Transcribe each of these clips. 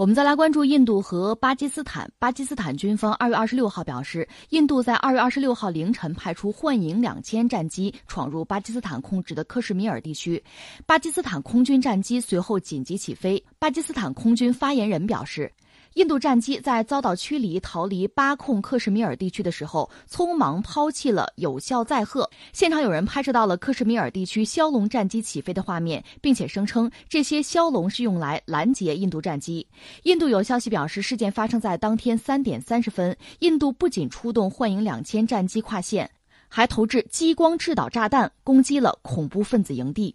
我们再来关注印度和巴基斯坦。巴基斯坦军方二月二十六号表示，印度在二月二十六号凌晨派出幻影两千战机闯入巴基斯坦控制的克什米尔地区，巴基斯坦空军战机随后紧急起飞。巴基斯坦空军发言人表示。印度战机在遭到驱离逃离巴控克什米尔地区的时候，匆忙抛弃了有效载荷。现场有人拍摄到了克什米尔地区枭龙战机起飞的画面，并且声称这些枭龙是用来拦截印度战机。印度有消息表示，事件发生在当天三点三十分。印度不仅出动幻影两千战机跨线，还投掷激光制导炸弹攻击了恐怖分子营地。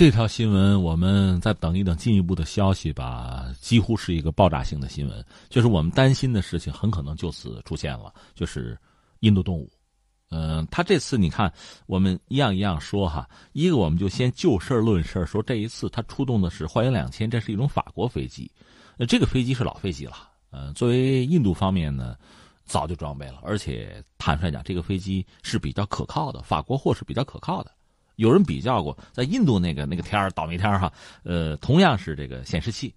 这条新闻，我们再等一等进一步的消息吧。几乎是一个爆炸性的新闻，就是我们担心的事情很可能就此出现了，就是印度动武。嗯，他这次你看，我们一样一样说哈。一个，我们就先就事论事说这一次他出动的是幻影两千，这是一种法国飞机。呃，这个飞机是老飞机了。呃，作为印度方面呢，早就装备了，而且坦率讲，这个飞机是比较可靠的，法国货是比较可靠的。有人比较过，在印度那个那个天儿倒霉天儿哈，呃，同样是这个显示器，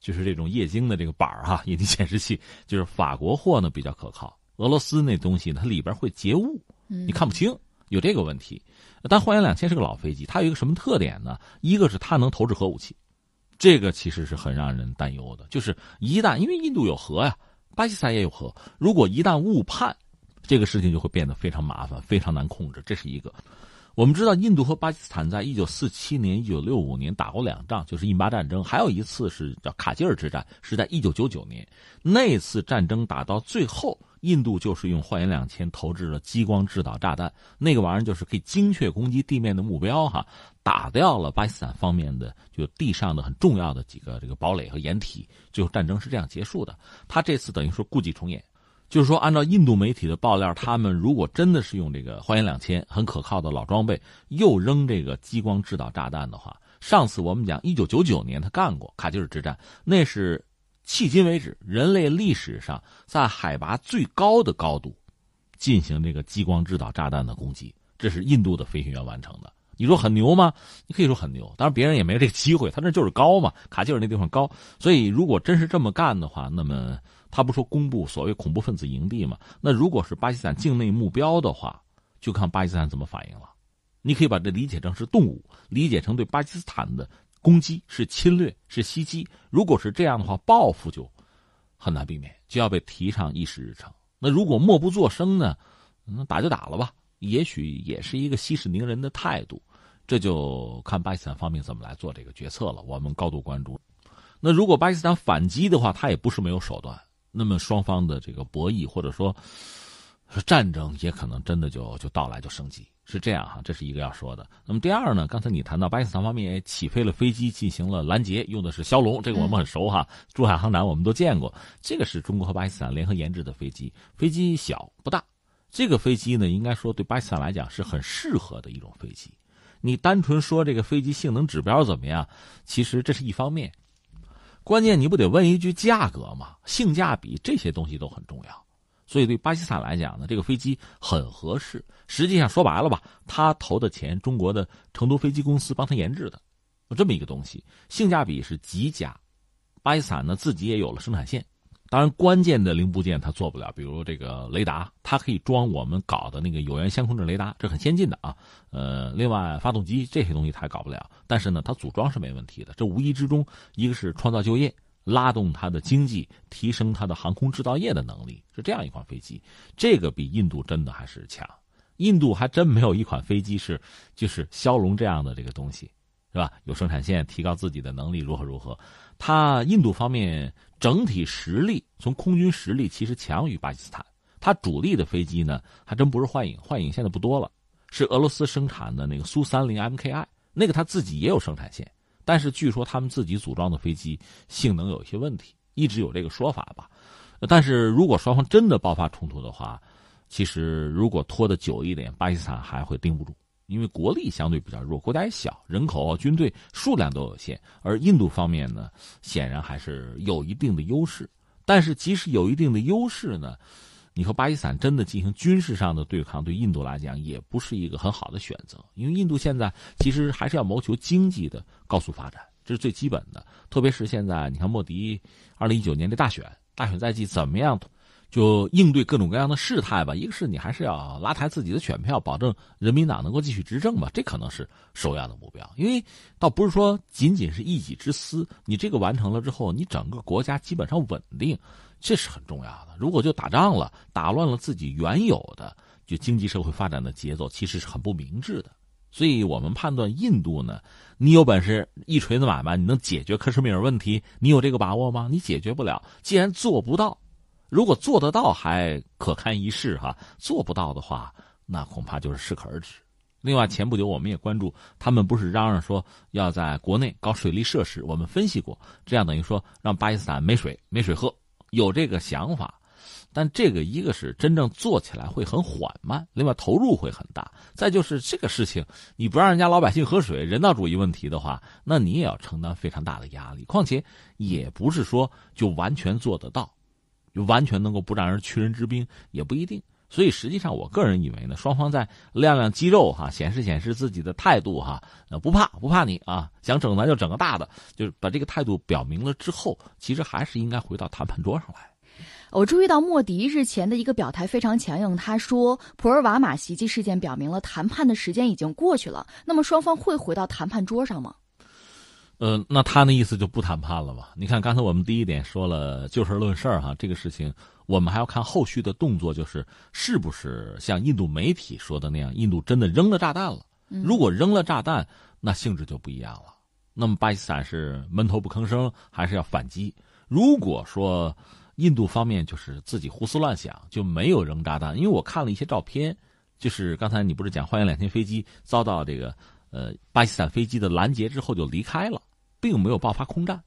就是这种液晶的这个板儿哈，液晶显示器，就是法国货呢比较可靠，俄罗斯那东西呢，它里边会结雾，你看不清，有这个问题。但幻影两千是个老飞机，它有一个什么特点呢？一个是它能投掷核武器，这个其实是很让人担忧的。就是一旦因为印度有核呀，巴基斯坦也有核，如果一旦误判，这个事情就会变得非常麻烦，非常难控制。这是一个。我们知道，印度和巴基斯坦在一九四七年、一九六五年打过两仗，就是印巴战争；还有一次是叫卡吉尔之战，是在一九九九年。那次战争打到最后，印度就是用幻影两千投掷了激光制导炸弹，那个玩意儿就是可以精确攻击地面的目标，哈，打掉了巴基斯坦方面的就地上的很重要的几个这个堡垒和掩体，最后战争是这样结束的。他这次等于说故伎重演。就是说，按照印度媒体的爆料，他们如果真的是用这个幻影两千很可靠的老装备，又扔这个激光制导炸弹的话，上次我们讲一九九九年他干过卡吉尔之战，那是迄今为止人类历史上在海拔最高的高度进行这个激光制导炸弹的攻击，这是印度的飞行员完成的。你说很牛吗？你可以说很牛，当然别人也没这个机会，他那就是高嘛，卡吉尔那地方高，所以如果真是这么干的话，那么。他不说公布所谓恐怖分子营地吗？那如果是巴基斯坦境内目标的话，就看巴基斯坦怎么反应了。你可以把这理解成是动武，理解成对巴基斯坦的攻击是侵略是袭击。如果是这样的话，报复就很难避免，就要被提上议事日程。那如果默不作声呢？那打就打了吧，也许也是一个息事宁人的态度。这就看巴基斯坦方面怎么来做这个决策了。我们高度关注。那如果巴基斯坦反击的话，他也不是没有手段。那么双方的这个博弈或者说，战争也可能真的就就到来就升级，是这样哈，这是一个要说的。那么第二呢，刚才你谈到巴基斯坦方面也起飞了飞机进行了拦截，用的是枭龙，这个我们很熟哈，珠海航展我们都见过。这个是中国和巴基斯坦联合研制的飞机，飞机小不大。这个飞机呢，应该说对巴基斯坦来讲是很适合的一种飞机。你单纯说这个飞机性能指标怎么样，其实这是一方面。关键你不得问一句价格吗？性价比这些东西都很重要，所以对巴基斯坦来讲呢，这个飞机很合适。实际上说白了吧，他投的钱，中国的成都飞机公司帮他研制的，这么一个东西，性价比是极佳。巴基斯坦呢自己也有了生产线。当然，关键的零部件它做不了，比如这个雷达，它可以装我们搞的那个有源相控阵雷达，这很先进的啊。呃，另外发动机这些东西它搞不了，但是呢，它组装是没问题的。这无意之中，一个是创造就业，拉动它的经济，提升它的航空制造业的能力，是这样一款飞机。这个比印度真的还是强，印度还真没有一款飞机是就是枭龙这样的这个东西。是吧？有生产线，提高自己的能力，如何如何？它印度方面整体实力，从空军实力其实强于巴基斯坦。他主力的飞机呢，还真不是幻影，幻影现在不多了，是俄罗斯生产的那个苏三零 MKI，那个他自己也有生产线，但是据说他们自己组装的飞机性能有一些问题，一直有这个说法吧。但是如果双方真的爆发冲突的话，其实如果拖得久一点，巴基斯坦还会盯不住。因为国力相对比较弱，国家也小，人口、军队数量都有限，而印度方面呢，显然还是有一定的优势。但是，即使有一定的优势呢，你和巴基斯坦真的进行军事上的对抗，对印度来讲也不是一个很好的选择。因为印度现在其实还是要谋求经济的高速发展，这是最基本的。特别是现在，你看莫迪二零一九年的大选，大选在即，怎么样就应对各种各样的事态吧？一个是你还是要拉抬自己的选票，保证人民党能够继续执政吧，这可能是首要的目标。因为倒不是说仅仅是一己之私，你这个完成了之后，你整个国家基本上稳定，这是很重要的。如果就打仗了，打乱了自己原有的就经济社会发展的节奏，其实是很不明智的。所以我们判断印度呢，你有本事一锤子买卖，你能解决克什米尔问题？你有这个把握吗？你解决不了。既然做不到，如果做得到还可堪一试哈，做不到的话，那恐怕就是适可而止。另外，前不久我们也关注，他们不是嚷嚷说要在国内搞水利设施？我们分析过，这样等于说让巴基斯坦没水没水喝，有这个想法。但这个一个是真正做起来会很缓慢，另外投入会很大。再就是这个事情，你不让人家老百姓喝水，人道主义问题的话，那你也要承担非常大的压力。况且也不是说就完全做得到，就完全能够不让人屈人之兵，也不一定。所以实际上，我个人以为呢，双方在亮亮肌肉哈，显示显示自己的态度哈，不怕不怕你啊，想整咱就整个大的，就是把这个态度表明了之后，其实还是应该回到谈判桌上来。我注意到莫迪日前的一个表态非常强硬，他说普尔瓦马袭击事件表明了谈判的时间已经过去了。那么双方会回到谈判桌上吗？呃，那他那意思就不谈判了吧？你看刚才我们第一点说了就事论事儿哈，这个事情我们还要看后续的动作，就是是不是像印度媒体说的那样，印度真的扔了炸弹了？如果扔了炸弹，那性质就不一样了。那么巴基斯坦是闷头不吭声，还是要反击？如果说。印度方面就是自己胡思乱想，就没有扔炸弹。因为我看了一些照片，就是刚才你不是讲，欢迎两天飞机遭到这个呃巴基斯坦飞机的拦截之后就离开了，并没有爆发空战。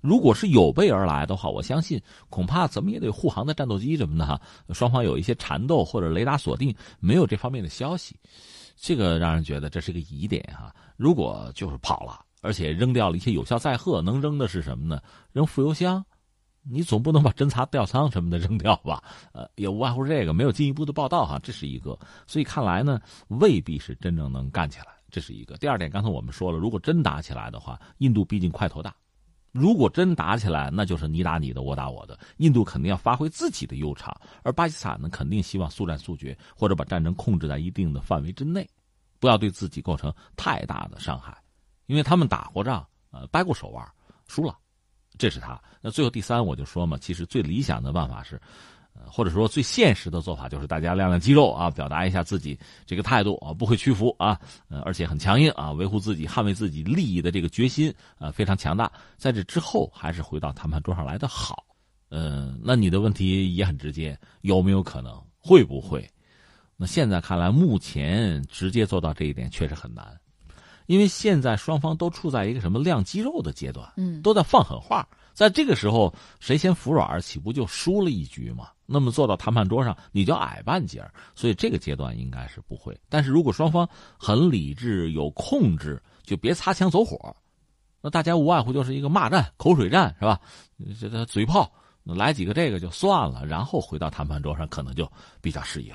如果是有备而来的话，我相信恐怕怎么也得护航的战斗机什么的哈，双方有一些缠斗或者雷达锁定，没有这方面的消息，这个让人觉得这是个疑点哈。如果就是跑了，而且扔掉了一些有效载荷，能扔的是什么呢？扔副油箱。你总不能把侦察吊舱什么的扔掉吧？呃，也无外乎这个，没有进一步的报道哈，这是一个。所以看来呢，未必是真正能干起来，这是一个。第二点，刚才我们说了，如果真打起来的话，印度毕竟块头大，如果真打起来，那就是你打你的，我打我的。印度肯定要发挥自己的优长，而巴基斯坦呢，肯定希望速战速决，或者把战争控制在一定的范围之内，不要对自己构成太大的伤害，因为他们打过仗，呃，掰过手腕，输了。这是他。那最后第三，我就说嘛，其实最理想的办法是，呃，或者说最现实的做法就是大家亮亮肌肉啊，表达一下自己这个态度啊，不会屈服啊，呃，而且很强硬啊，维护自己、捍卫自己利益的这个决心啊，非常强大。在这之后，还是回到谈判桌上来的好。嗯，那你的问题也很直接，有没有可能？会不会？那现在看来，目前直接做到这一点确实很难。因为现在双方都处在一个什么亮肌肉的阶段，嗯，都在放狠话，在这个时候谁先服软，岂不就输了一局吗？那么坐到谈判桌上，你就矮半截所以这个阶段应该是不会。但是如果双方很理智、有控制，就别擦枪走火，那大家无外乎就是一个骂战、口水战，是吧？这这嘴炮来几个这个就算了，然后回到谈判桌上，可能就比较适应。